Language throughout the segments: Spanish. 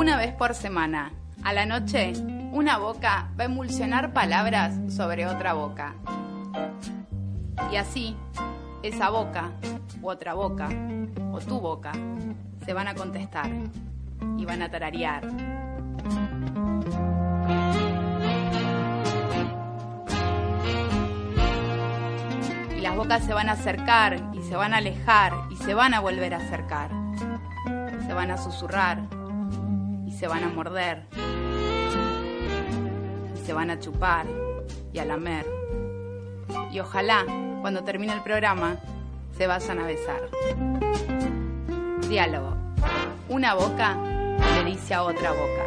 Una vez por semana, a la noche, una boca va a emulsionar palabras sobre otra boca. Y así, esa boca, u otra boca, o tu boca, se van a contestar y van a tararear. Y las bocas se van a acercar y se van a alejar y se van a volver a acercar. Se van a susurrar se van a morder. Se van a chupar y a lamer. Y ojalá, cuando termine el programa, se vayan a besar. Diálogo. Una boca le dice a otra boca.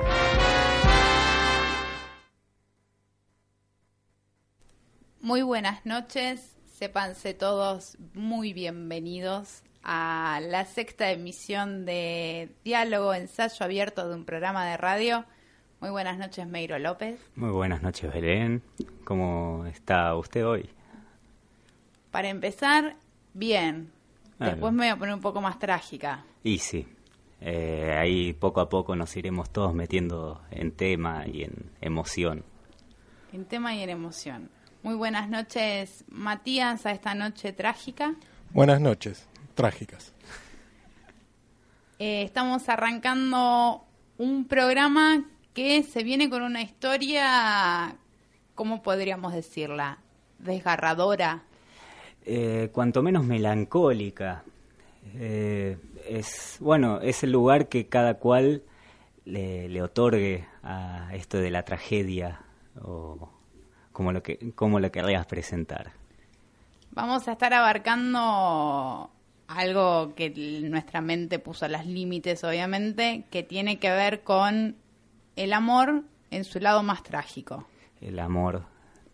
Muy buenas noches, sépanse todos muy bienvenidos a la sexta emisión de Diálogo, ensayo abierto de un programa de radio. Muy buenas noches, Meiro López. Muy buenas noches, Belén. ¿Cómo está usted hoy? Para empezar, bien. Después me voy a poner un poco más trágica. Y sí, eh, ahí poco a poco nos iremos todos metiendo en tema y en emoción. En tema y en emoción. Muy buenas noches, Matías, a esta noche trágica. Buenas noches, trágicas. Eh, estamos arrancando un programa que se viene con una historia, ¿cómo podríamos decirla? Desgarradora. Eh, cuanto menos melancólica. Eh, es bueno, es el lugar que cada cual le, le otorgue a esto de la tragedia o como lo que como lo querrías presentar. Vamos a estar abarcando algo que nuestra mente puso a los límites, obviamente, que tiene que ver con el amor en su lado más trágico. El amor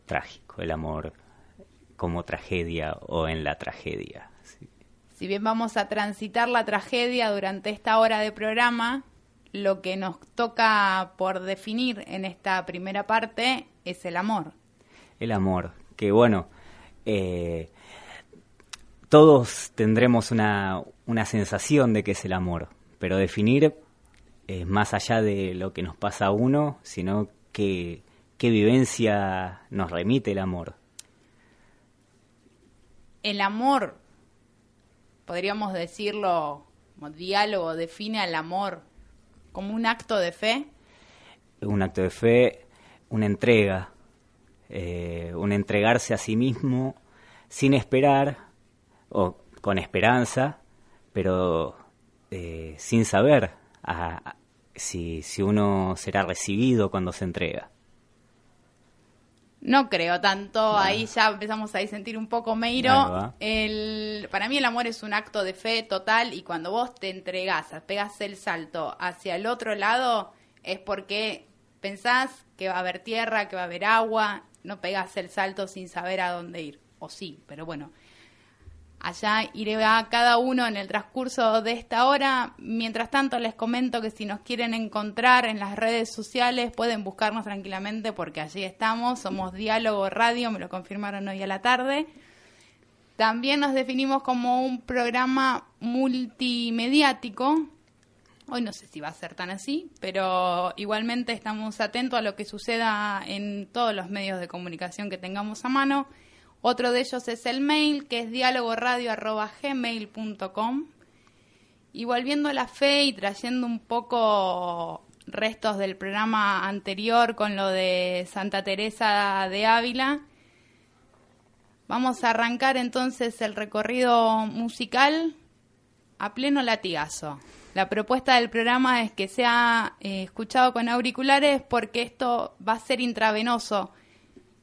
trágico, el amor como tragedia o en la tragedia. sí. Si bien vamos a transitar la tragedia durante esta hora de programa, lo que nos toca por definir en esta primera parte es el amor. El amor, que bueno, eh, todos tendremos una, una sensación de que es el amor, pero definir es más allá de lo que nos pasa a uno, sino que qué vivencia nos remite el amor. El amor, podríamos decirlo como diálogo, define al amor como un acto de fe. Un acto de fe, una entrega, eh, un entregarse a sí mismo sin esperar o con esperanza, pero eh, sin saber a- a- si, si uno será recibido cuando se entrega. No creo tanto, ahí ya empezamos a sentir un poco Meiro. El, para mí el amor es un acto de fe total y cuando vos te entregás, pegas el salto hacia el otro lado, es porque pensás que va a haber tierra, que va a haber agua, no pegas el salto sin saber a dónde ir. O sí, pero bueno, Allá iré a cada uno en el transcurso de esta hora. Mientras tanto, les comento que si nos quieren encontrar en las redes sociales, pueden buscarnos tranquilamente porque allí estamos. Somos Diálogo Radio, me lo confirmaron hoy a la tarde. También nos definimos como un programa multimediático. Hoy no sé si va a ser tan así, pero igualmente estamos atentos a lo que suceda en todos los medios de comunicación que tengamos a mano. Otro de ellos es el mail, que es dialogoradio.gmail.com. Y volviendo a la fe y trayendo un poco restos del programa anterior con lo de Santa Teresa de Ávila, vamos a arrancar entonces el recorrido musical a pleno latigazo. La propuesta del programa es que sea eh, escuchado con auriculares porque esto va a ser intravenoso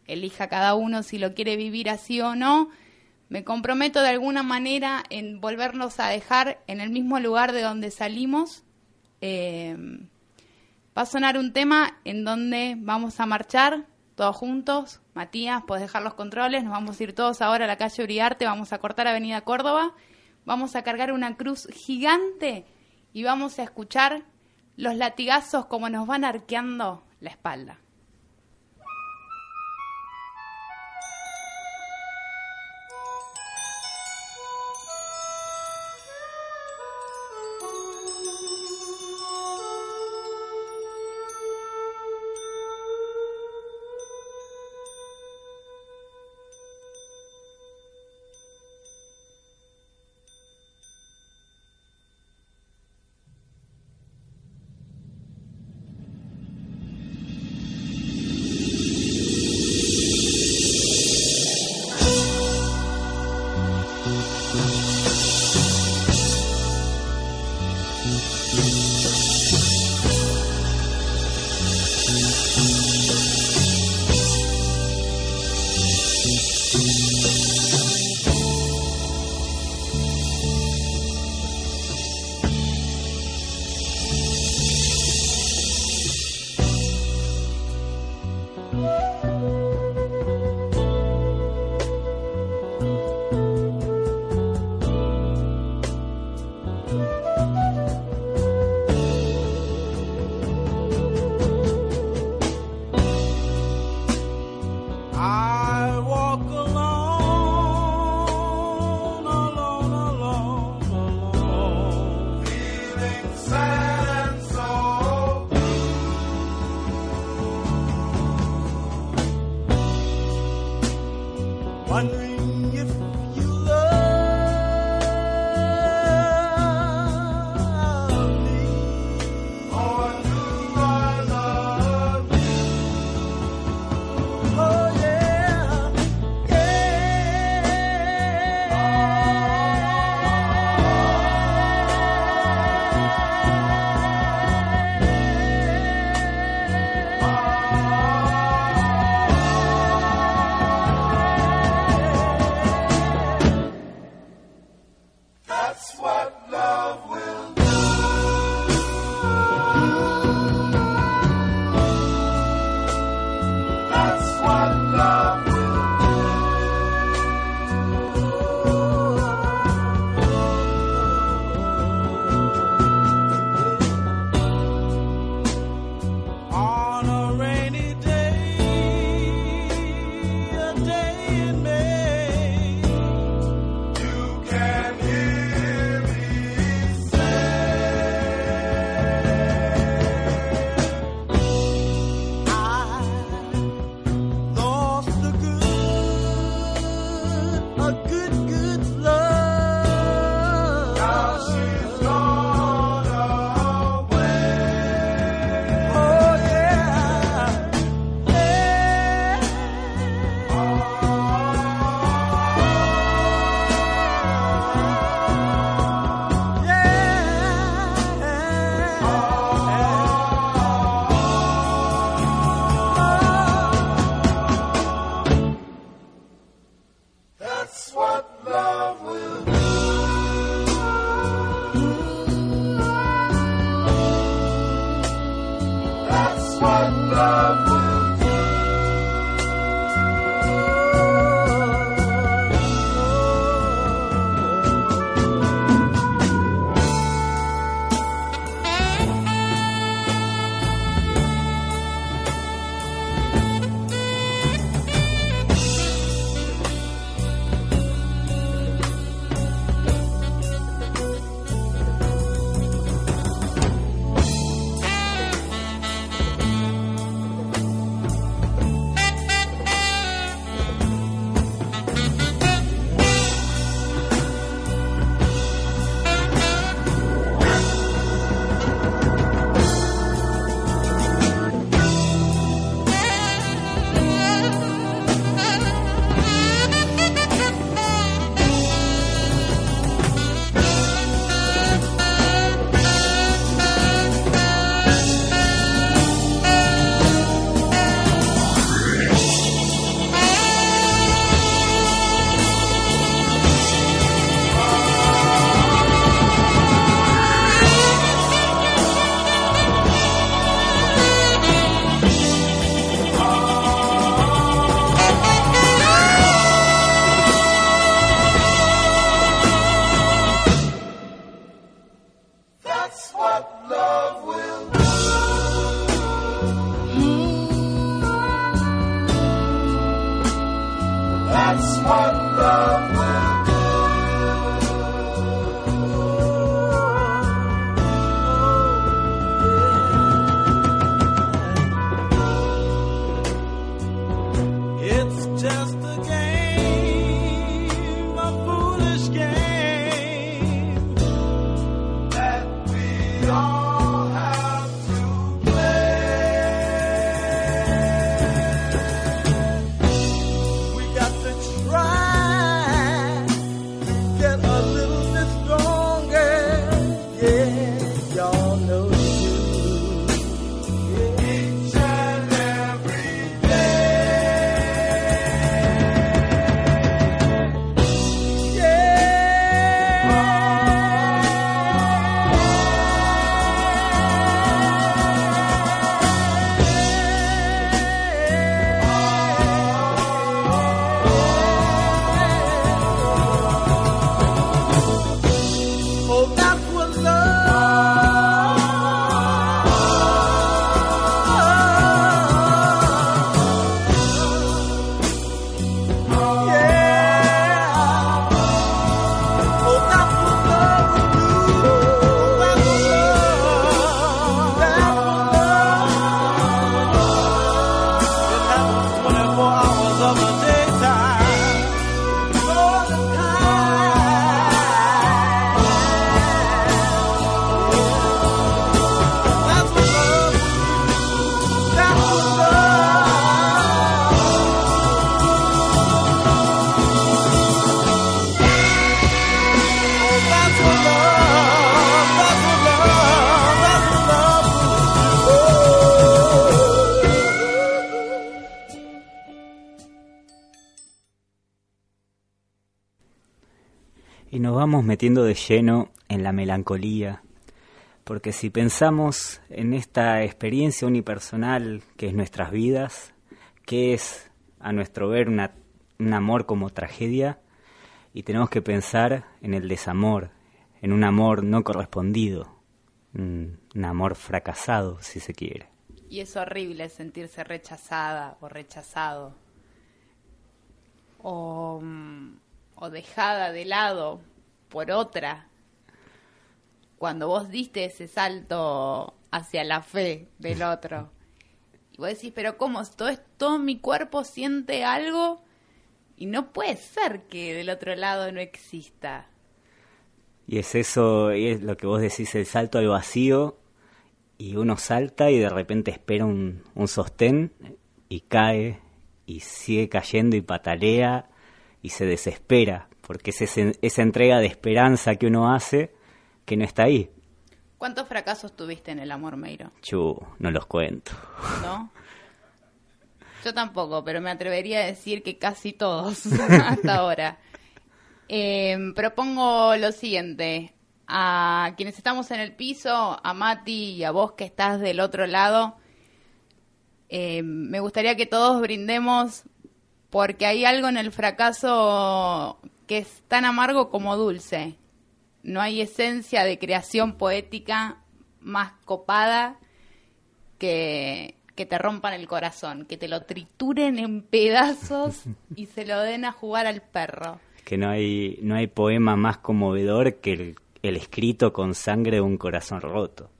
elija cada uno si lo quiere vivir así o no, me comprometo de alguna manera en volvernos a dejar en el mismo lugar de donde salimos. Eh, va a sonar un tema en donde vamos a marchar todos juntos. Matías, puedes dejar los controles, nos vamos a ir todos ahora a la calle Uriarte, vamos a cortar Avenida Córdoba, vamos a cargar una cruz gigante y vamos a escuchar los latigazos como nos van arqueando la espalda. Metiendo de lleno en la melancolía, porque si pensamos en esta experiencia unipersonal que es nuestras vidas, que es, a nuestro ver, una- un amor como tragedia, y tenemos que pensar en el desamor, en un amor no correspondido, un, amor fracasado, si se quiere. Y es horrible sentirse rechazada o rechazado. O, mm, o dejada de lado por otra. Cuando vos diste ese salto hacia la fe del otro. Y vos decís, pero ¿cómo? Todo, es- todo mi cuerpo siente algo y no puede ser que del otro lado no exista. Y es eso, y es lo que vos decís, el salto al vacío, y uno salta y de repente espera un, un sostén y cae y sigue cayendo y patalea y se desespera, porque es ese- esa entrega de esperanza que uno hace que no está ahí. ¿Cuántos fracasos tuviste en el amor, Meiro? Chu, no los cuento. ¿no? Yo tampoco, pero me atrevería a decir que casi todos hasta ahora. Eh, propongo lo siguiente. A quienes estamos en el piso, a Mati y a vos que estás del otro lado, eh, me gustaría que todos brindemos porque hay algo en el fracaso que es tan amargo como dulce. No hay esencia de creación poética más copada que, que te rompan el corazón, que te lo trituren en pedazos y se lo den a jugar al perro. Que no hay, no hay poema más conmovedor que el, el escrito con sangre de un corazón roto.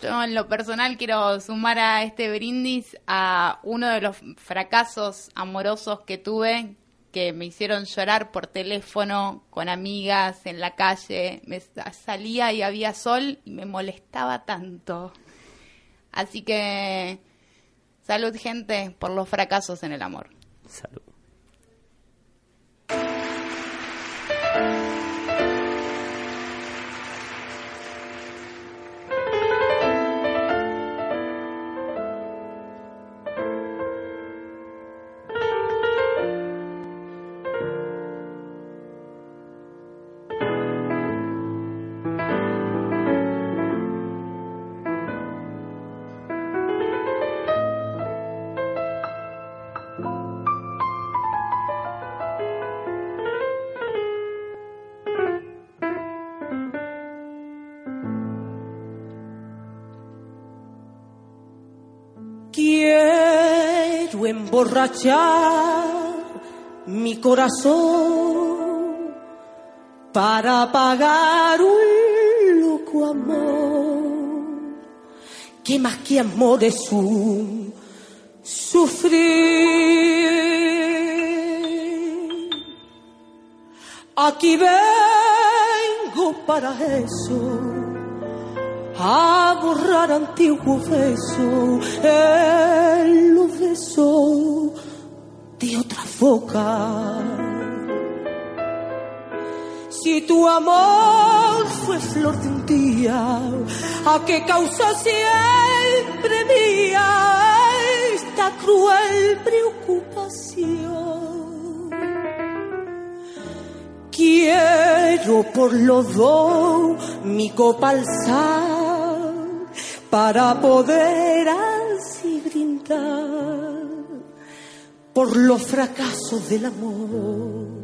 Yo en lo personal quiero sumar a este brindis a uno de los fracasos amorosos que tuve que me hicieron llorar por teléfono con amigas en la calle. Me sa- salía y había sol y me molestaba tanto. Así que salud gente por los fracasos en el amor. Salud. Mi corazón para pagar un loco amor que más que amor es un sufrir. Aquí vengo para eso a borrar antiguos besos en los besos de otra boca. Si tu amor fue flor de un día, ¿a qué causa siempre mía esta cruel preocupación? Quiero por los dos mi copa alzar para poder así brindar por los fracasos del amor.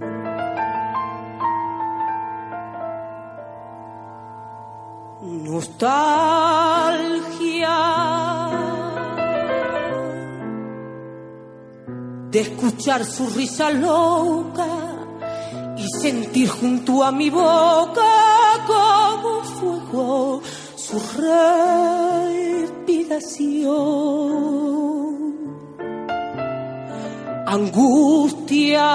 Nostalgia de escuchar su risa loca y sentir junto a mi boca como fuego su respiración. Angustia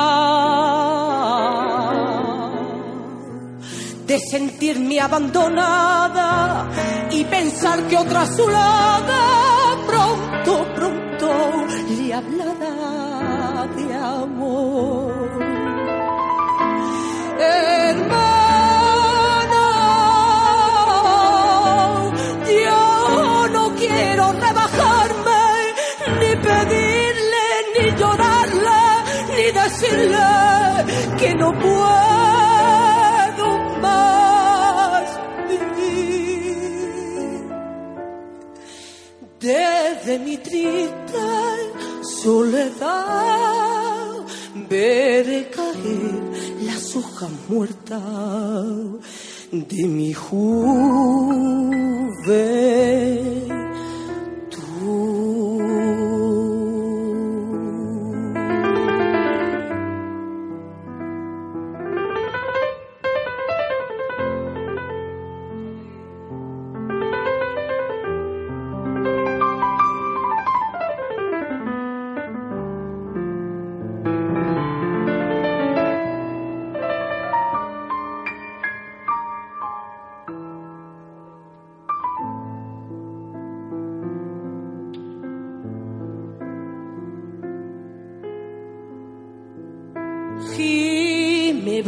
de sentirme abandonada y pensar que otra su lado pronto, pronto le hablará de amor. Hermano, decirle que no puedo más vivir. Desde mi triste soledad veré caer las hojas muertas de mi juventud.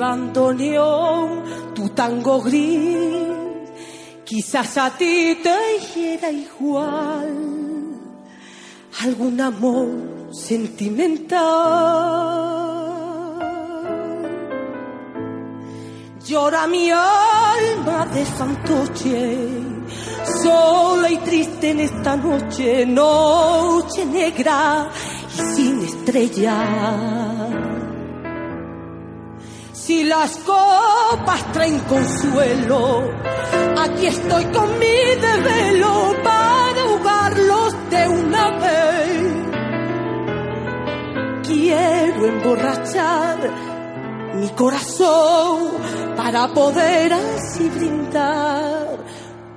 Abandoneó tu tango gris, quizás a ti te hiciera igual algún amor sentimental. Llora mi alma de fantoche, sola y triste en esta noche, noche negra y sin estrellas. Si las copas traen consuelo, aquí estoy con mi desvelo para ahogarlos de una vez. Quiero emborrachar mi corazón para poder así brindar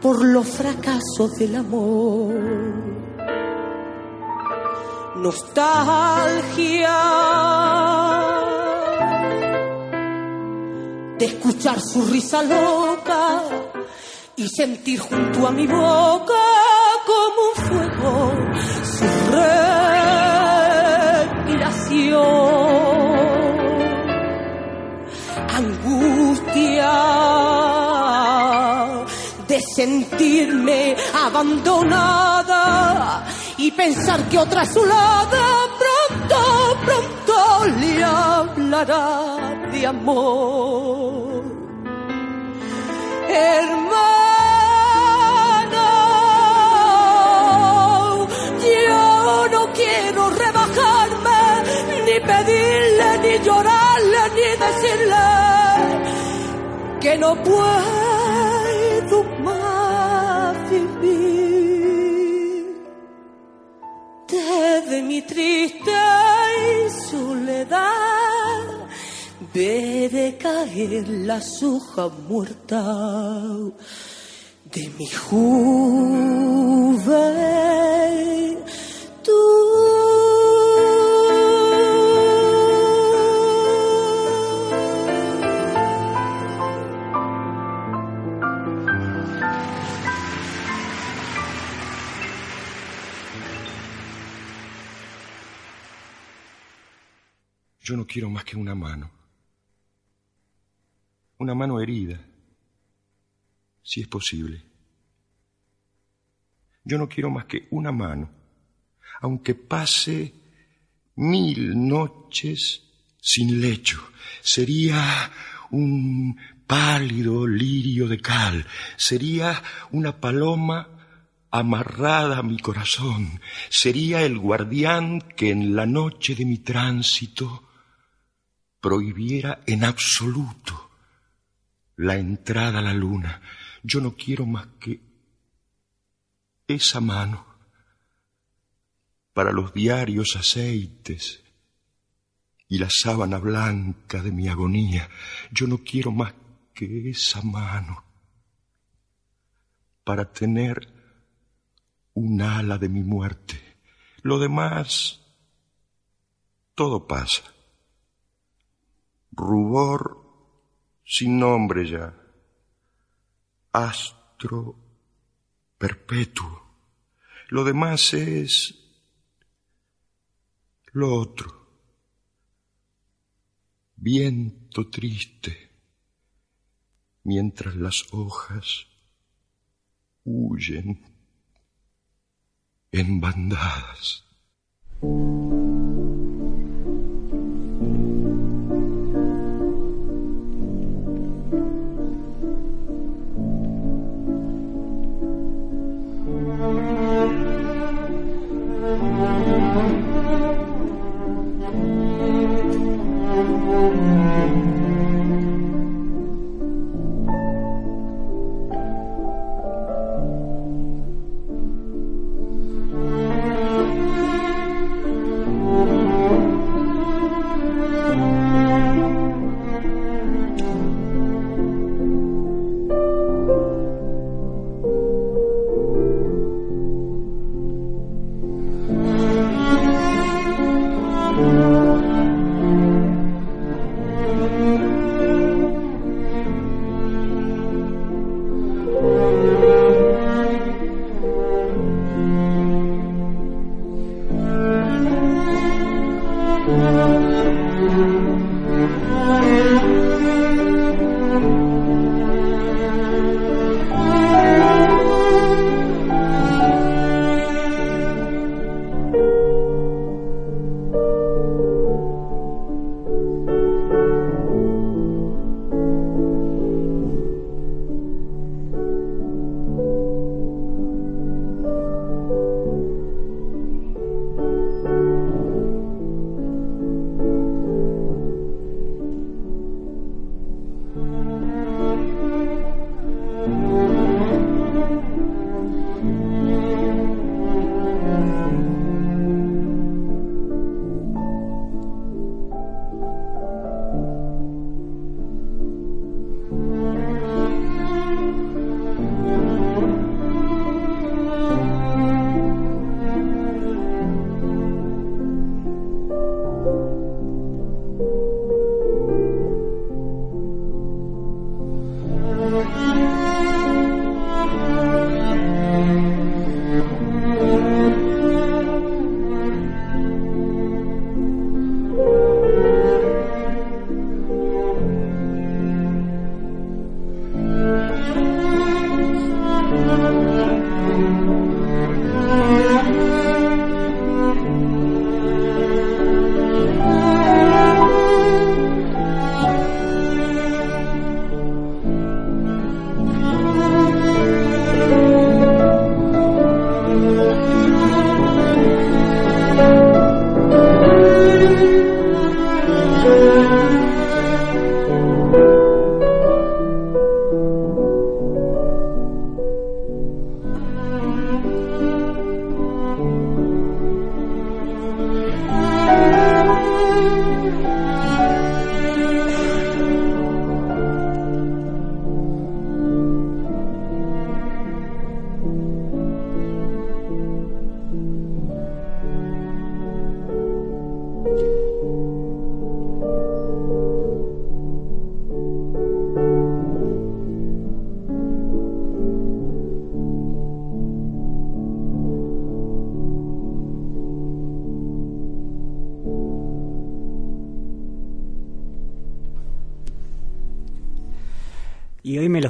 por los fracasos del amor. Nostalgia de escuchar su risa loca y sentir junto a mi boca como un fuego su respiración. Angustia de sentirme abandonada y pensar que otra a su lado pronto, pronto le hablará de amor. Hermano, yo no quiero rebajarme, ni pedirle, ni llorarle, ni decirle que no puedo más vivir desde mi triste soledad ve caer las hojas muertas de mi juventud. Yo no quiero más que una mano. Una mano herida, si es posible. Yo no quiero más que una mano, aunque pase mil noches sin lecho. Sería un pálido lirio de cal, sería una paloma amarrada a mi corazón, sería el guardián que en la noche de mi tránsito prohibiera en absoluto la entrada a la luna. Yo no quiero más que esa mano para los diarios aceites y la sábana blanca de mi agonía. Yo no quiero más que esa mano para tener un ala de mi muerte. Lo demás, todo pasa. Rubor sin nombre ya. Astro perpetuo. Lo demás es lo otro. Viento triste, mientras las hojas huyen en bandadas.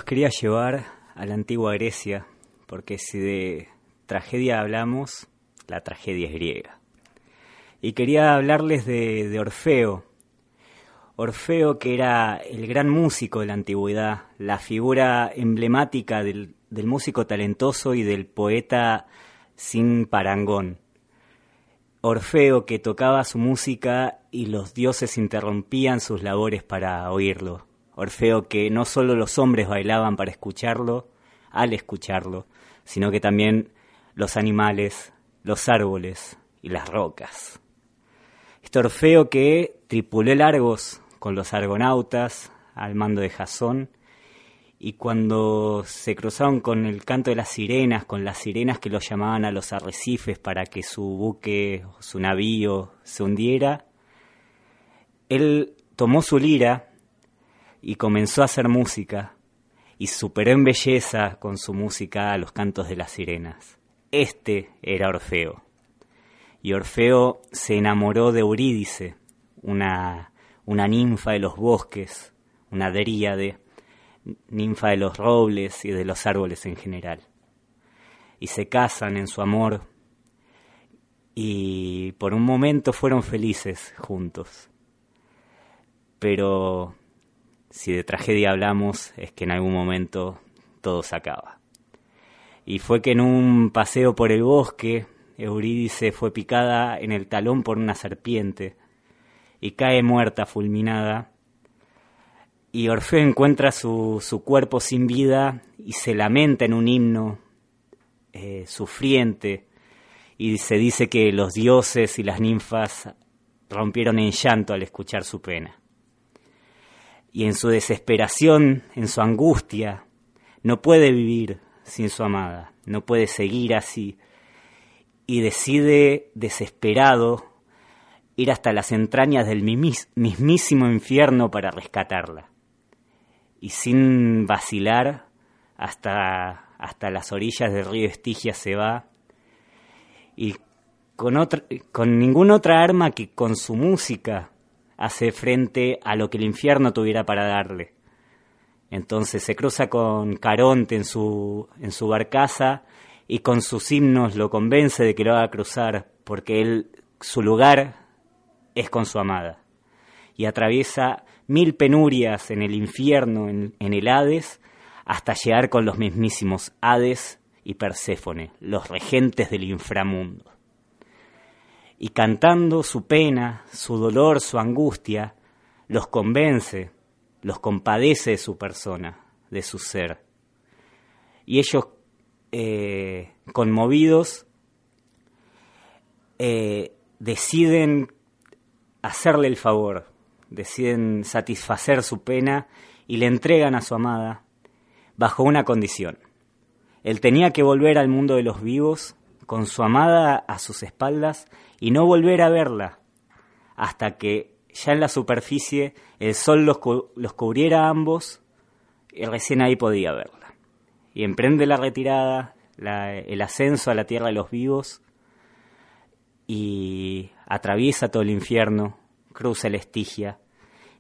Quería llevar a la antigua Grecia, porque si de tragedia hablamos, la tragedia es griega. Y quería hablarles de, Orfeo. Orfeo que era el gran músico de la antigüedad, la figura emblemática del músico talentoso y del poeta sin parangón. Orfeo que tocaba su música y los dioses interrumpían sus labores para oírlo. Orfeo que no solo los hombres bailaban para escucharlo, al escucharlo, sino que también los animales, los árboles y las rocas. Este Orfeo que tripuló el Argos con los argonautas al mando de Jasón y cuando se cruzaron con el canto de las sirenas, con las sirenas que los llamaban a los arrecifes para que su buque, su navío se hundiera, él tomó su lira y comenzó a hacer música y superó en belleza con su música a los cantos de las sirenas. Este era Orfeo. Y Orfeo se enamoró de Eurídice, una, una ninfa de los bosques, una dríade, ninfa de los robles y de los árboles en general. Y se casan en su amor y por un momento fueron felices juntos. Pero si de tragedia hablamos, es que en algún momento todo se acaba. Y fue que en un paseo por el bosque, Eurídice fue picada en el talón por una serpiente y cae muerta, fulminada. Y Orfeo encuentra su, su cuerpo sin vida y se lamenta en un himno eh, sufriente. Y se dice que los dioses y las ninfas rompieron en llanto al escuchar su pena y en su desesperación, en su angustia, no puede vivir sin su amada, no puede seguir así, y decide, desesperado, ir hasta las entrañas del mismísimo infierno para rescatarla. Y sin vacilar, hasta, hasta las orillas del río Estigia se va, y con, otra, con ninguna otra arma que con su música hace frente a lo que el infierno tuviera para darle. Entonces se cruza con Caronte en su, en su barcaza y con sus himnos lo convence de que lo haga cruzar, porque él, su lugar es con su amada. Y atraviesa mil penurias en el infierno, en, en el Hades, hasta llegar con los mismísimos Hades y Perséfone, los regentes del inframundo y cantando su pena, su dolor, su angustia, los convence, los compadece de su persona, de su ser. Y ellos, eh, conmovidos, eh, deciden hacerle el favor, deciden satisfacer su pena y le entregan a su amada bajo una condición. Él tenía que volver al mundo de los vivos con su amada a sus espaldas y no volver a verla hasta que ya en la superficie el sol los, los cubriera a ambos y recién ahí podía verla. y emprende la retirada, el ascenso a la tierra de los vivos y atraviesa todo el infierno, cruza el Estigia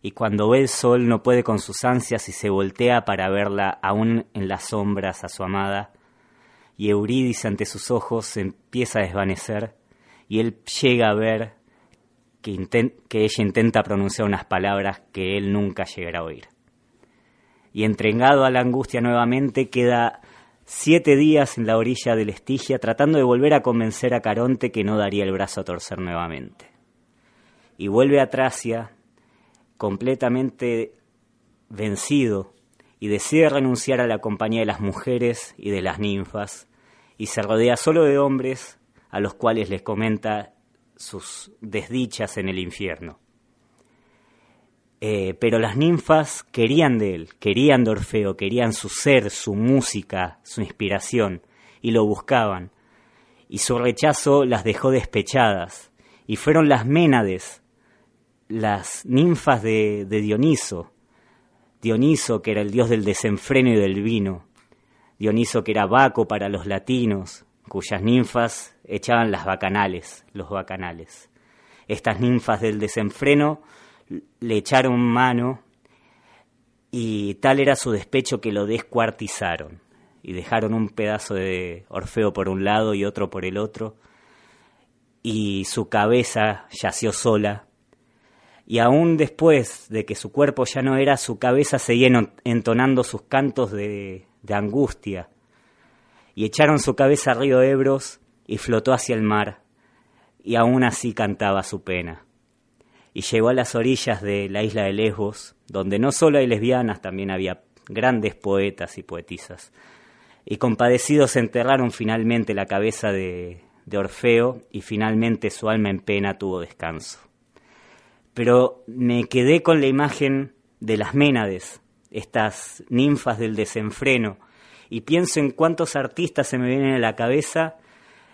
y cuando ve el sol no puede con sus ansias y se voltea para verla aún en las sombras a su amada y Eurídice ante sus ojos empieza a desvanecer y él llega a ver que, ella intenta pronunciar unas palabras que él nunca llegará a oír. Y entregado a la angustia nuevamente, queda siete días en la orilla del Estigia tratando de volver a convencer a Caronte que no daría el brazo a torcer nuevamente. Y vuelve a Tracia completamente vencido y decide renunciar a la compañía de las mujeres y de las ninfas y se rodea solo de hombres a los cuales les comenta sus desdichas en el infierno. Eh, pero las ninfas querían de él, querían de Orfeo, querían su ser, su música, su inspiración, y lo buscaban. Y su rechazo las dejó despechadas, y fueron las Ménades, las ninfas de, de Dioniso, Dioniso que era el dios del desenfreno y del vino, Dioniso que era Baco para los latinos, cuyas ninfas echaban las bacanales, los bacanales. Estas ninfas del desenfreno le echaron mano y tal era su despecho que lo descuartizaron y dejaron un pedazo de Orfeo por un lado y otro por el otro y su cabeza yació sola y aún después de que su cuerpo ya no era, su cabeza seguía entonando sus cantos de, angustia. Y echaron su cabeza al río Ebros y flotó hacia el mar, y aún así cantaba su pena. Y llegó a las orillas de la isla de Lesbos, donde no solo hay lesbianas, también había grandes poetas y poetisas. Y compadecidos enterraron finalmente la cabeza de, de Orfeo, y finalmente su alma en pena tuvo descanso pero me quedé con la imagen de las Ménades, estas ninfas del desenfreno, y pienso en cuántos artistas se me vienen a la cabeza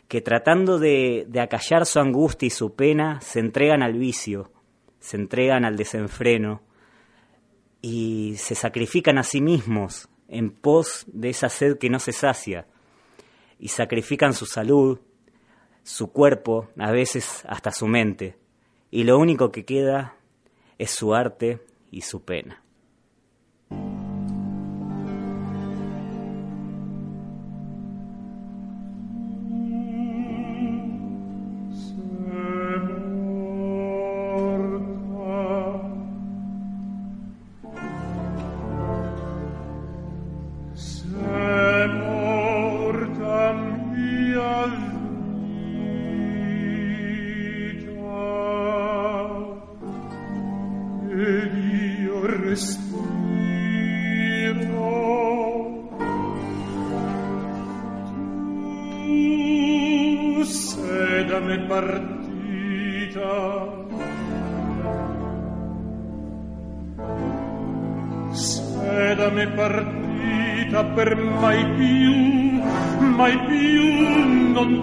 que tratando de, de acallar su angustia y su pena, se entregan al vicio, se entregan al desenfreno y se sacrifican a sí mismos en pos de esa sed que no se sacia, y sacrifican su salud, su cuerpo, a veces hasta su mente y lo único que queda es su arte y su pena.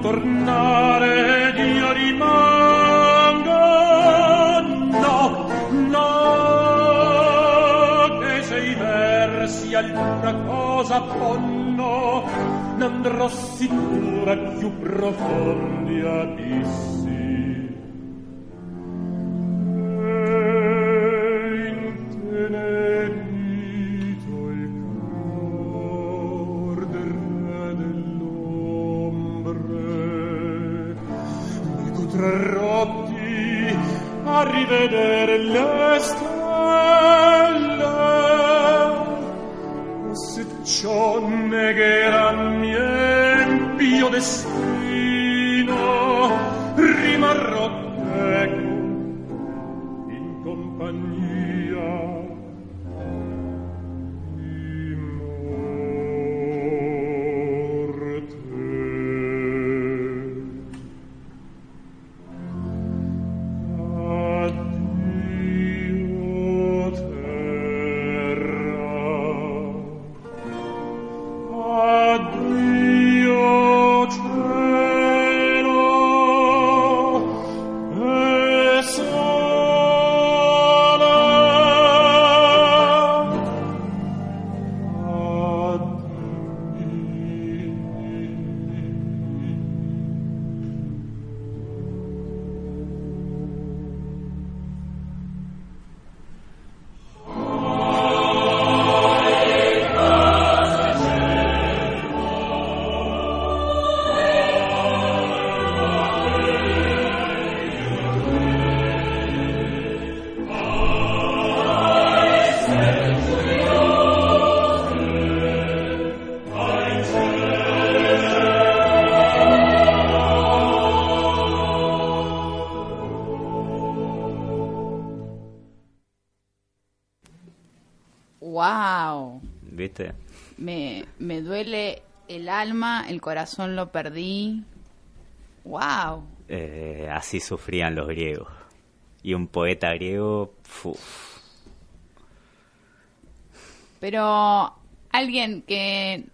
Tornare ed io rimanga. s'affonno non andrò sicura più profondi abissi. El corazón lo perdí. ¡Wow! Eh, así sufrían los griegos. Y un poeta griego, Pero alguien que,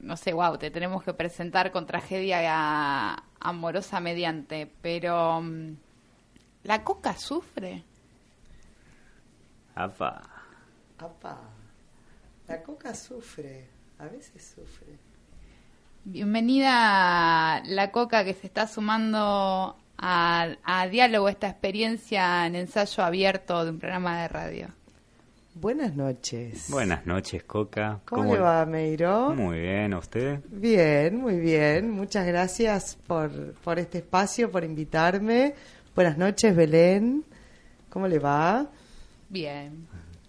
no sé, wow, te tenemos que presentar con tragedia amorosa mediante, pero mm, la coca sufre. apa. Apa, la coca sufre, a veces sufre. Bienvenida la coca que se está sumando a, a diálogo, esta experiencia en ensayo abierto de un programa de radio. Buenas noches. Buenas noches, Coca. ¿Cómo, le va, Meiro? Muy bien, ¿a usted? Bien, muy bien. Muchas gracias por, por este espacio, por invitarme. Buenas noches, Belén. ¿Cómo le va? Bien.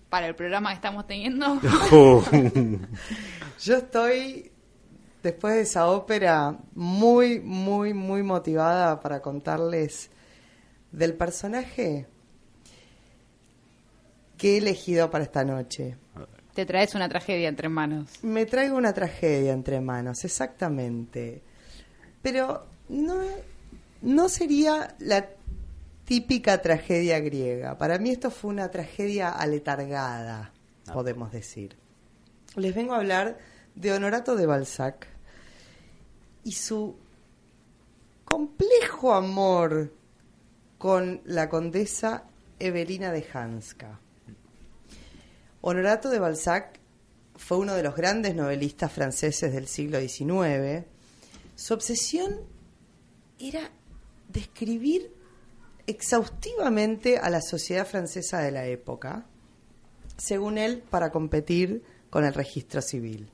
Para el programa que estamos teniendo, Yo estoy, después de esa ópera, muy, muy, muy motivada para contarles del personaje que he elegido para esta noche. te traes una tragedia entre manos. Me traigo una tragedia entre manos, exactamente. Pero no, no sería la típica tragedia griega. Para mí esto fue una tragedia aletargada, podemos decir. Les vengo a hablar de Honorato de Balzac y su complejo amor con la condesa Evelina de Hanska. Honorato de Balzac fue uno de los grandes novelistas franceses del siglo XIX. Su obsesión era describir exhaustivamente a la sociedad francesa de la época, según él, para competir con el registro civil.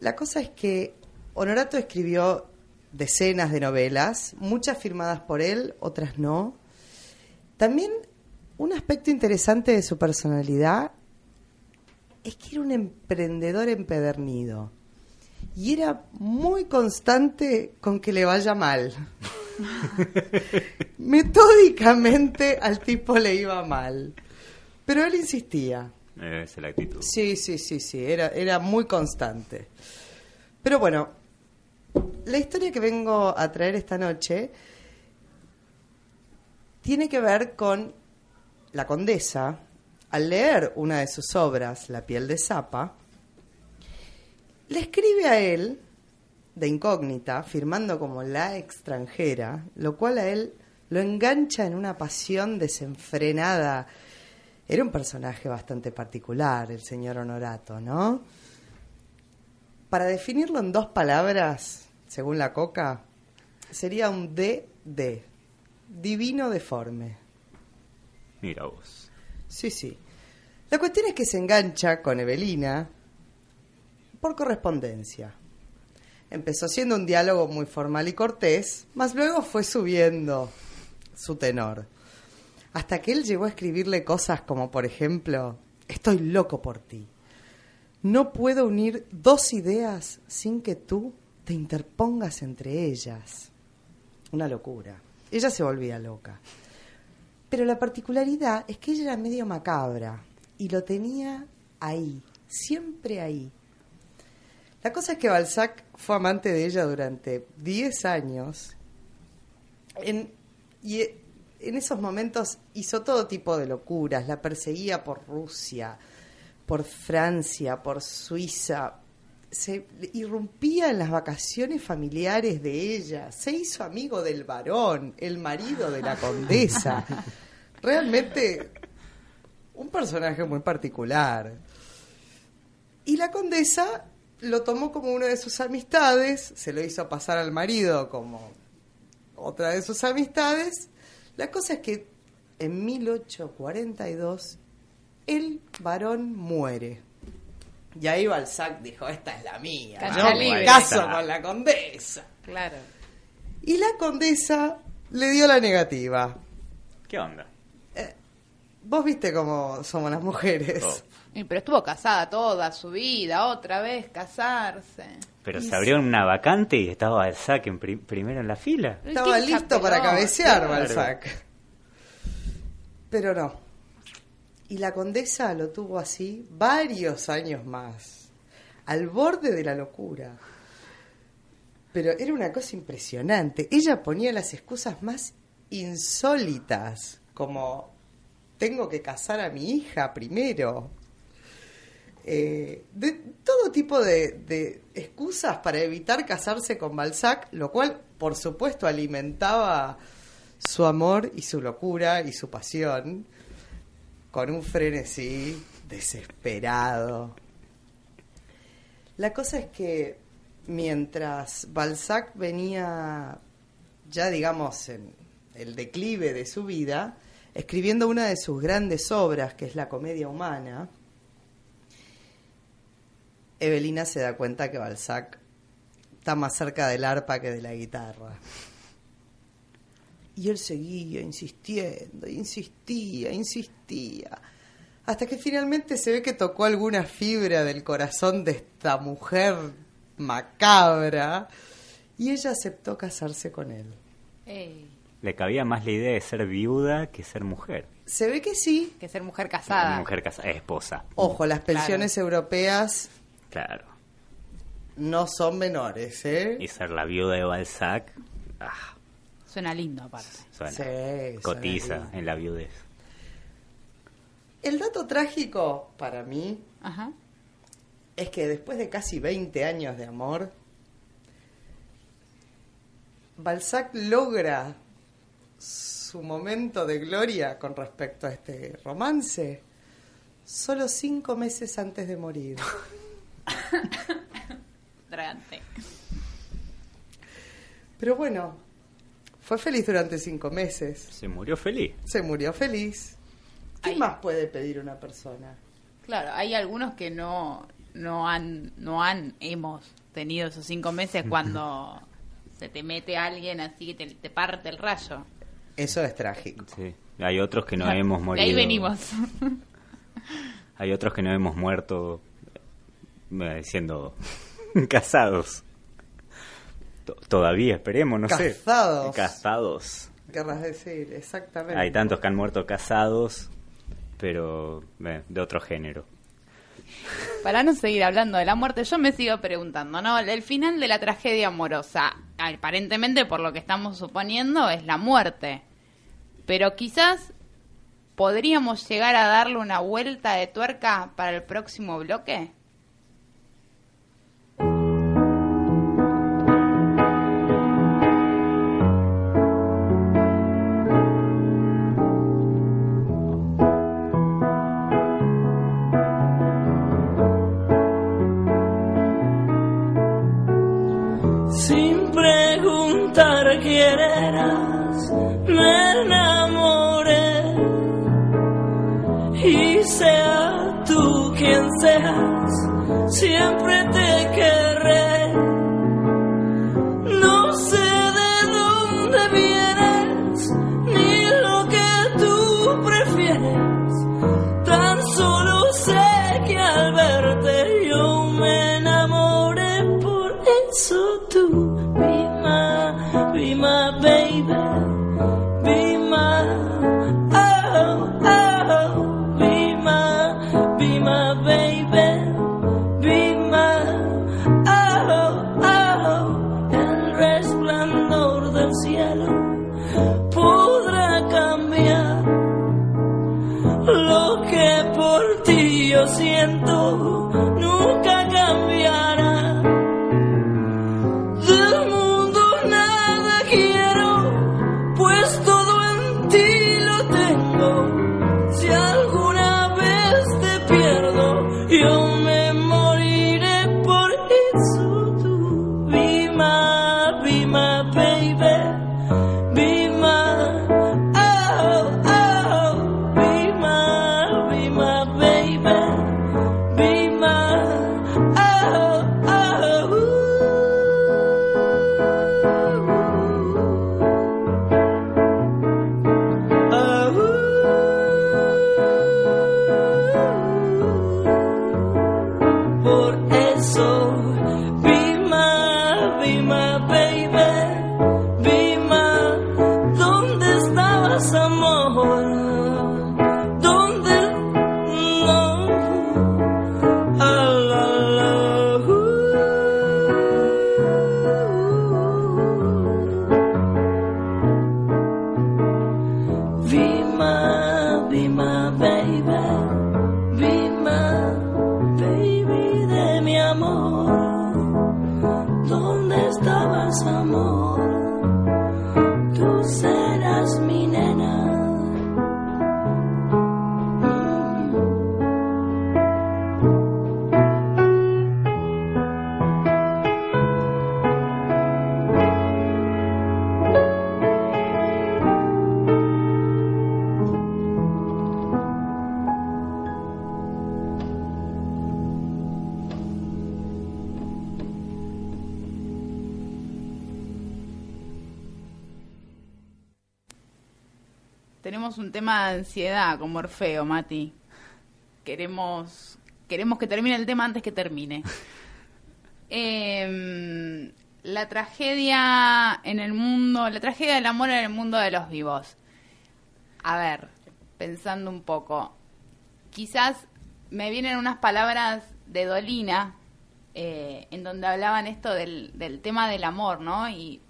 La cosa es que Honorato escribió decenas de novelas, muchas firmadas por él, otras no. También un aspecto interesante de su personalidad es que era un emprendedor empedernido y era muy constante con que le vaya mal. Metódicamente al tipo le iba mal, pero él insistía. Esa es la actitud. Sí, sí, sí, sí, era, era muy constante. Pero bueno, la historia que vengo a traer esta noche tiene que ver con la condesa, al leer una de sus obras, La piel de Zapa, le escribe a él, de incógnita, firmando como la extranjera, lo cual a él lo engancha en una pasión desenfrenada. Era un personaje bastante particular, el señor Honorato, ¿no? Para definirlo en dos palabras, según la coca, sería un DD, divino deforme. Mira vos. Sí, sí. La cuestión es que se engancha con Evelina por correspondencia. Empezó siendo un diálogo muy formal y cortés, mas luego fue subiendo su tenor. Hasta que él llegó a escribirle cosas como, por ejemplo, estoy loco por ti. No puedo unir dos ideas sin que tú te interpongas entre ellas. Una locura. Ella se volvía loca. Pero la particularidad es que ella era medio macabra y lo tenía ahí, siempre ahí. La cosa es que Balzac fue amante de ella durante 10 años y e- en esos momentos hizo todo tipo de locuras, la perseguía por Rusia, por Francia, por Suiza, se irrumpía en las vacaciones familiares de ella, se hizo amigo del varón, el marido de la condesa. Realmente un personaje muy particular. Y la condesa lo tomó como una de sus amistades, se lo hizo pasar al marido como otra de sus amistades. La cosa es que en 1842 el varón muere. Y ahí Balzac dijo, esta es la mía. Cancha ¿no? libre. Caso con la condesa. Claro. Y la condesa le dio la negativa. ¿Qué onda? Vos viste cómo somos las mujeres. Oh. Y, Pero estuvo casada toda su vida, otra vez casarse. Pero se abrió una vacante y estaba Balzac en pri- primero en la fila. Estaba listo para cabecear Claro. Balzac. Pero no. Y la condesa lo tuvo así varios años más, al borde de la locura. Pero era una cosa impresionante. Ella ponía las excusas más insólitas, como tengo que casar a mi hija primero. Eh, de todo tipo de, de excusas para evitar casarse con Balzac, lo cual, por supuesto, alimentaba su amor y su locura y su pasión con un frenesí desesperado. La cosa es que mientras Balzac venía ya digamos en el declive de su vida, escribiendo una de sus grandes obras, que es la comedia humana, Evelina se da cuenta que Balzac está más cerca del arpa que de la guitarra. Y él seguía insistiendo, insistía, insistía, hasta que finalmente se ve que tocó alguna fibra del corazón de esta mujer macabra y ella aceptó casarse con él. Ey, Le cabía más la idea de ser viuda que ser mujer. Se ve que sí. que ser mujer casada. Mujer casada, esposa. Ojo, las pensiones europeas Claro. no son menores, ¿eh? Y ser la viuda de Balzac, ah, Suena lindo aparte. suena. Sí, suena cotiza lindo. en la viudez. El dato trágico para mí Ajá. es que después de casi 20 años de amor, Balzac logra su momento de gloria con respecto a este romance solo cinco meses antes de morir. Dragante. Pero bueno, fue feliz durante cinco meses. Se murió feliz. Se murió feliz. ¿Qué más puede pedir una persona? Claro, hay algunos que no, no han, no han, hemos tenido esos cinco meses cuando se te mete alguien así que te, te parte el rayo. Eso es trágico. Sí. Hay otros que no hemos De morido. ahí venimos. Hay otros que no hemos muerto eh, siendo casados. To- Todavía, esperemos, no sé. Casados. Casados. Querrás decir, exactamente. Hay tantos que han muerto casados, pero eh, de otro género. Para no seguir hablando de la muerte, yo me sigo preguntando, ¿no? El final de la tragedia amorosa, aparentemente por lo que estamos suponiendo, es la muerte. Pero quizás podríamos llegar a darle una vuelta de tuerca para el próximo bloque. Preguntar quién eras, me enamoré. Y sea tú quien seas, siempre te querré. Ansiedad como Orfeo, Mati. Queremos, queremos que termine el tema antes que termine. Em, la tragedia en el mundo, la tragedia del amor en el mundo de los vivos. A ver, pensando un poco, quizás me vienen unas palabras de Dolina eh, en donde hablaban esto del, del tema del amor, ¿no? Y,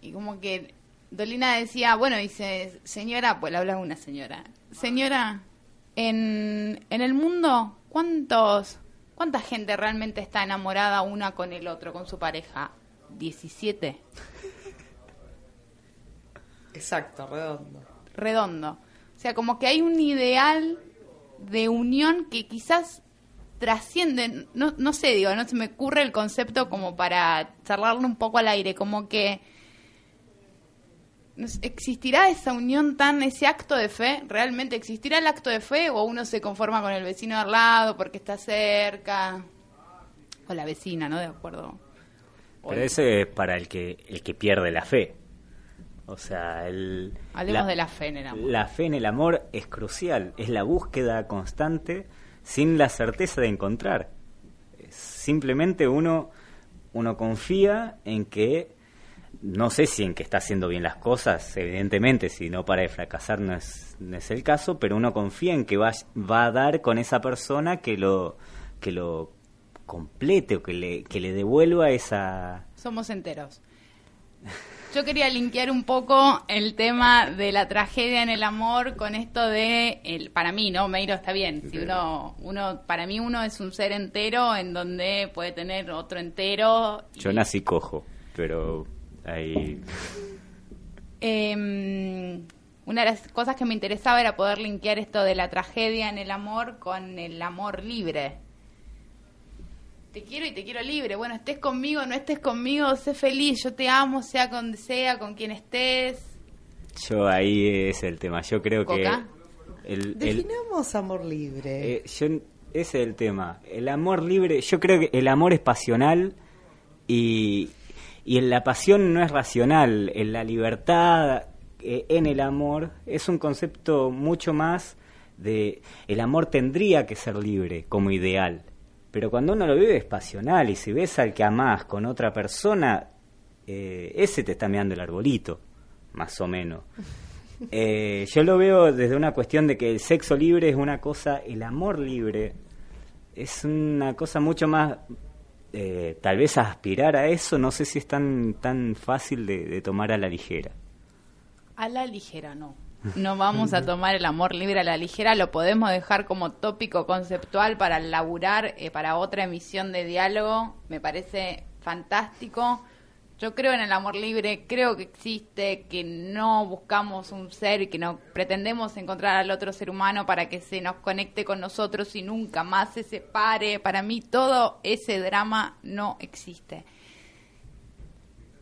y como que Dolina decía, bueno, dice, señora, pues le habla una señora, señora, en, en el mundo, ¿cuántos, ¿cuánta gente realmente está enamorada una con el otro, con su pareja? 17. Exacto, redondo. redondo. O sea, como que hay un ideal de unión que quizás trasciende, no, no sé, digo, no se me ocurre el concepto como para charlarlo un poco al aire, como que ¿existirá esa unión tan, ese acto de fe? ¿Realmente existirá el acto de fe o uno se conforma con el vecino de al lado porque está cerca? O la vecina, ¿no? De acuerdo. Pero ese es para el que, el que pierde la fe. O sea, el, Hablemos de la fe en el amor. La fe en el amor es crucial, es la búsqueda constante sin la certeza de encontrar. Simplemente uno, uno confía en que, no sé si en que está haciendo bien las cosas, evidentemente, si no para de fracasar no es, no es el caso, pero uno confía en que va, va a dar con esa persona que lo, que lo complete o que le, que le devuelva esa... Somos enteros. Yo quería linkear un poco el tema de la tragedia en el amor con esto de, el, para mí, ¿no? Meiro está bien. Si uno, uno, para mí uno es un ser entero en donde puede tener otro entero. Yo nací cojo, pero ahí... Eh, una de las cosas que me interesaba era poder linkear esto de la tragedia en el amor con el amor libre. Te quiero y te quiero libre. Bueno, estés conmigo, no estés conmigo, sé feliz. Yo te amo, sea con sea, con quien estés. Yo ahí es el tema. Yo creo ¿Coca? que el, el- Definamos amor libre. eh, yo- ese es el tema. El amor libre, yo creo que el amor es pasional y, y en la pasión no es racional. En la libertad, eh, en el amor, es un concepto mucho más de... El amor tendría que ser libre como ideal. Pero cuando uno lo vive es pasional y si ves al que amás con otra persona, eh, ese te está mirando el arbolito, más o menos. Eh, yo lo veo desde una cuestión de que el sexo libre es una cosa, el amor libre es una cosa mucho más, eh, tal vez aspirar a eso, no sé si es tan, tan fácil de, de tomar a la ligera. A la ligera, no. No vamos a tomar el amor libre a la ligera, lo podemos dejar como tópico conceptual para laburar eh, para otra emisión de diálogo. Me parece fantástico. Yo creo en el amor libre, creo que existe, que no buscamos un ser y que no pretendemos encontrar al otro ser humano para que se nos conecte con nosotros y nunca más se separe. Para mí todo ese drama no existe.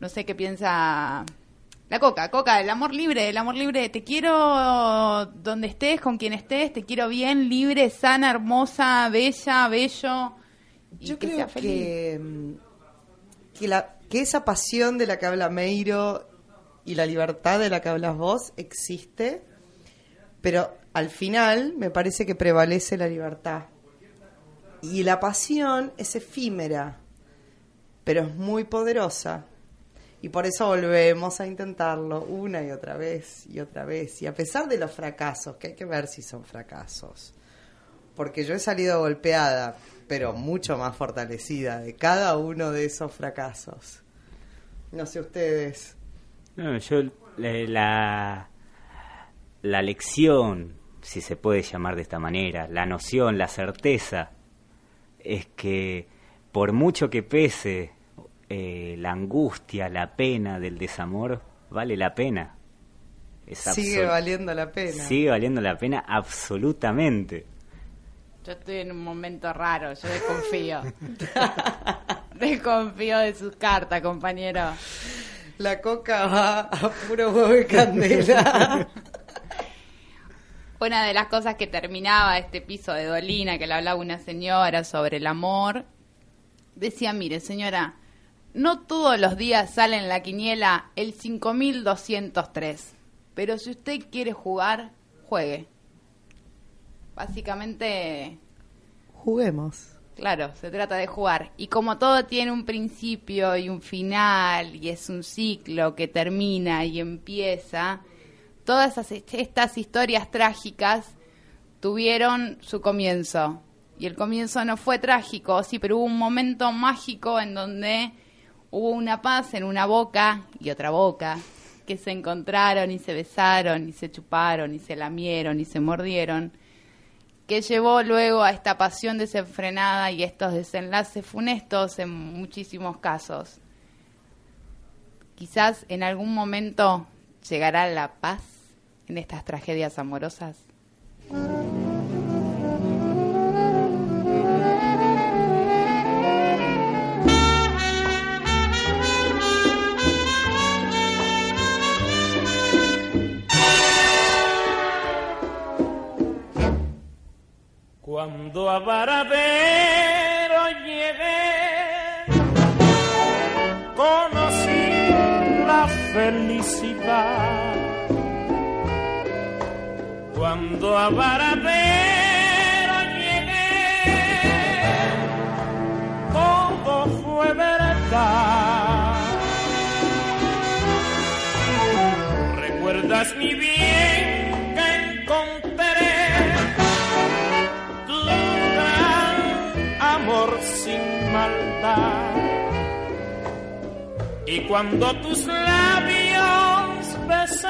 No sé qué piensa la coca, coca, el amor libre, el amor libre, te quiero donde estés, con quien estés, te quiero bien, libre, sana, hermosa, bella, bello. y Yo que creo sea feliz. que, mm, que, la, que esa pasión de la que habla Meiro y la libertad de la que hablas vos existe, pero al final me parece que prevalece la libertad. Y la pasión es efímera, pero es muy poderosa. Y por eso volvemos a intentarlo una y otra vez y otra vez. Y a pesar de los fracasos, que hay que ver si son fracasos, porque yo he salido golpeada, pero mucho más fortalecida de cada uno de esos fracasos. No sé ustedes. No, yo eh, la, la lección, si se puede llamar de esta manera, la noción, la certeza, es que por mucho que pese eh, la angustia, la pena del desamor, vale la pena. Es Sigue valiendo la pena. Sigue valiendo la pena absolutamente. Yo estoy en un momento raro, yo desconfío. desconfío de sus cartas, compañero. La coca va a puro huevo y candela. Una de las cosas que terminaba este piso de Dolina, que le hablaba una señora sobre el amor, decía, mire señora, no todos los días sale en la quiniela el 5203, pero si usted quiere jugar, juegue. Básicamente, Juguemos. claro, se trata de jugar. Y como todo tiene un principio y un final, y es un ciclo que termina y empieza, todas esas- estas historias trágicas tuvieron su comienzo. Y el comienzo no fue trágico, sí, pero hubo un momento mágico en donde hubo una paz en una boca y otra boca, que se encontraron y se besaron y se chuparon y se lamieron y se mordieron, que llevó luego a esta pasión desenfrenada y estos desenlaces funestos en muchísimos casos. Quizás en algún momento llegará la paz en estas tragedias amorosas. Cuando a Varadero llegué, conocí la felicidad. Cuando a Varadero llegué, todo fue verdad. ¿Recuerdas mi bien Y cuando tus labios besé,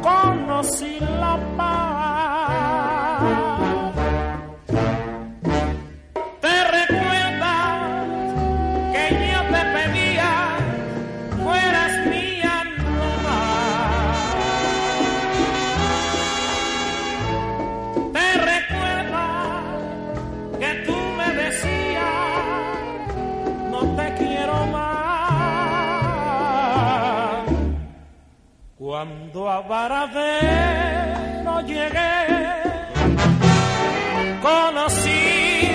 conocí la paz. Cuando a Varadero llegué, conocí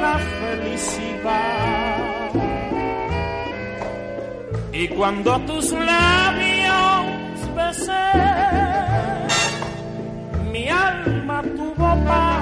la felicidad. Y cuando tus labios besé, mi alma tuvo paz.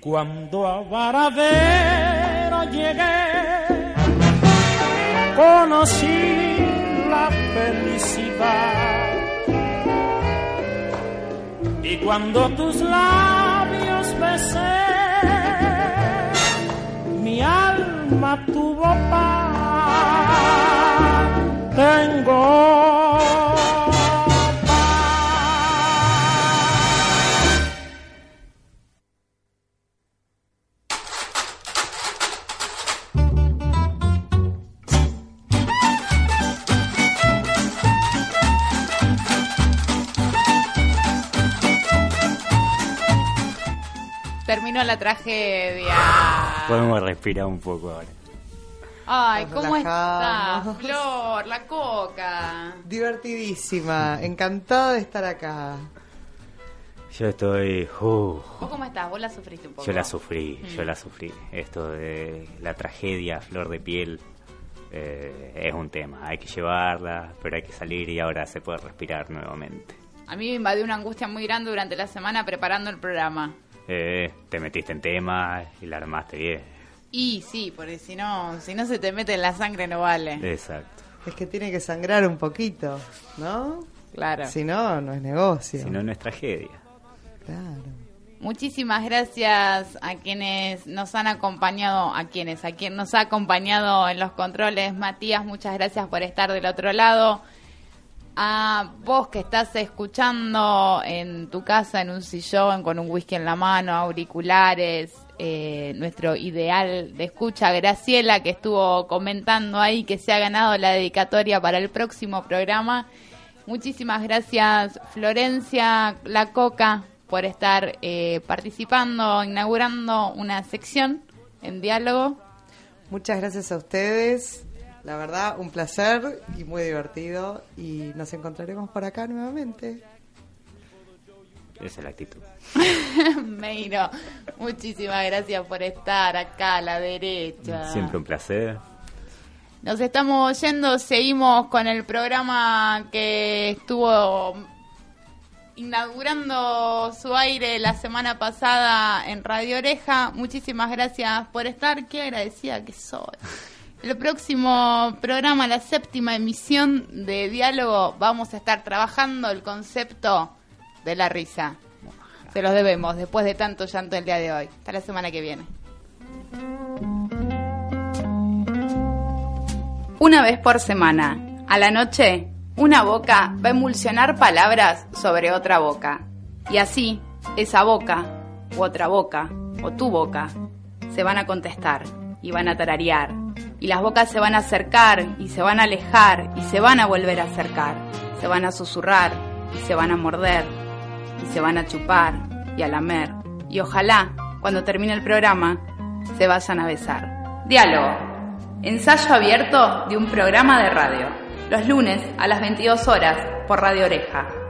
Cuando a Varadero llegué, conocí la felicidad. Y cuando tus labios besé, mi alma tuvo paz. Tengo la tragedia. Podemos respirar un poco ahora. Ay, ¿cómo está. Flor? La coca. Divertidísima, encantada de estar acá. Yo estoy... uh, ¿Vos cómo estás? ¿Vos la sufriste un poco? yo la sufrí, yo Mm. la sufrí. Esto de la tragedia, flor de piel, eh, es un tema. Hay que llevarla, pero hay que salir y ahora se puede respirar nuevamente. A mí me invadió una angustia muy grande durante la semana preparando el programa. Eh, te metiste en tema y la armaste bien. Y sí, porque si no, si no se te mete en la sangre no vale. Exacto. Es que tiene que sangrar un poquito, ¿no? Claro. Si no, no es negocio. Si no, no es tragedia. Claro. Muchísimas gracias a quienes nos han acompañado, a quienes, a quien nos ha acompañado en los controles. Matías, muchas gracias por estar del otro lado. A vos que estás escuchando en tu casa, en un sillón, con un whisky en la mano, auriculares, eh, nuestro ideal de escucha, Graciela, que estuvo comentando ahí que se ha ganado la dedicatoria para el próximo programa. Muchísimas gracias, Florencia La Coca, por estar eh, participando, inaugurando una sección en diálogo. Muchas gracias a ustedes. La verdad, un placer y muy divertido. Y nos encontraremos por acá nuevamente. Esa es la actitud. Meiro, muchísimas gracias por estar acá a la derecha. Siempre un placer. Nos estamos yendo, seguimos con el programa que estuvo inaugurando su aire la semana pasada en Radio Oreja. Muchísimas gracias por estar, qué agradecida que soy. El próximo programa, la séptima emisión de Diálogo, vamos a estar trabajando el concepto de la risa. Se los debemos después de tanto llanto el día de hoy. Hasta la semana que viene. Una vez por semana, a la noche, una boca va a emulsionar palabras sobre otra boca. Y así, esa boca, u otra boca, o tu boca, se van a contestar y van a tararear. Y las bocas se van a acercar y se van a alejar y se van a volver a acercar. Se van a susurrar y se van a morder y se van a chupar y a lamer. Y ojalá, cuando termine el programa, se vayan a besar. Diálogo. Ensayo abierto de un programa de radio. Los lunes a las 22 horas por Radio Oreja.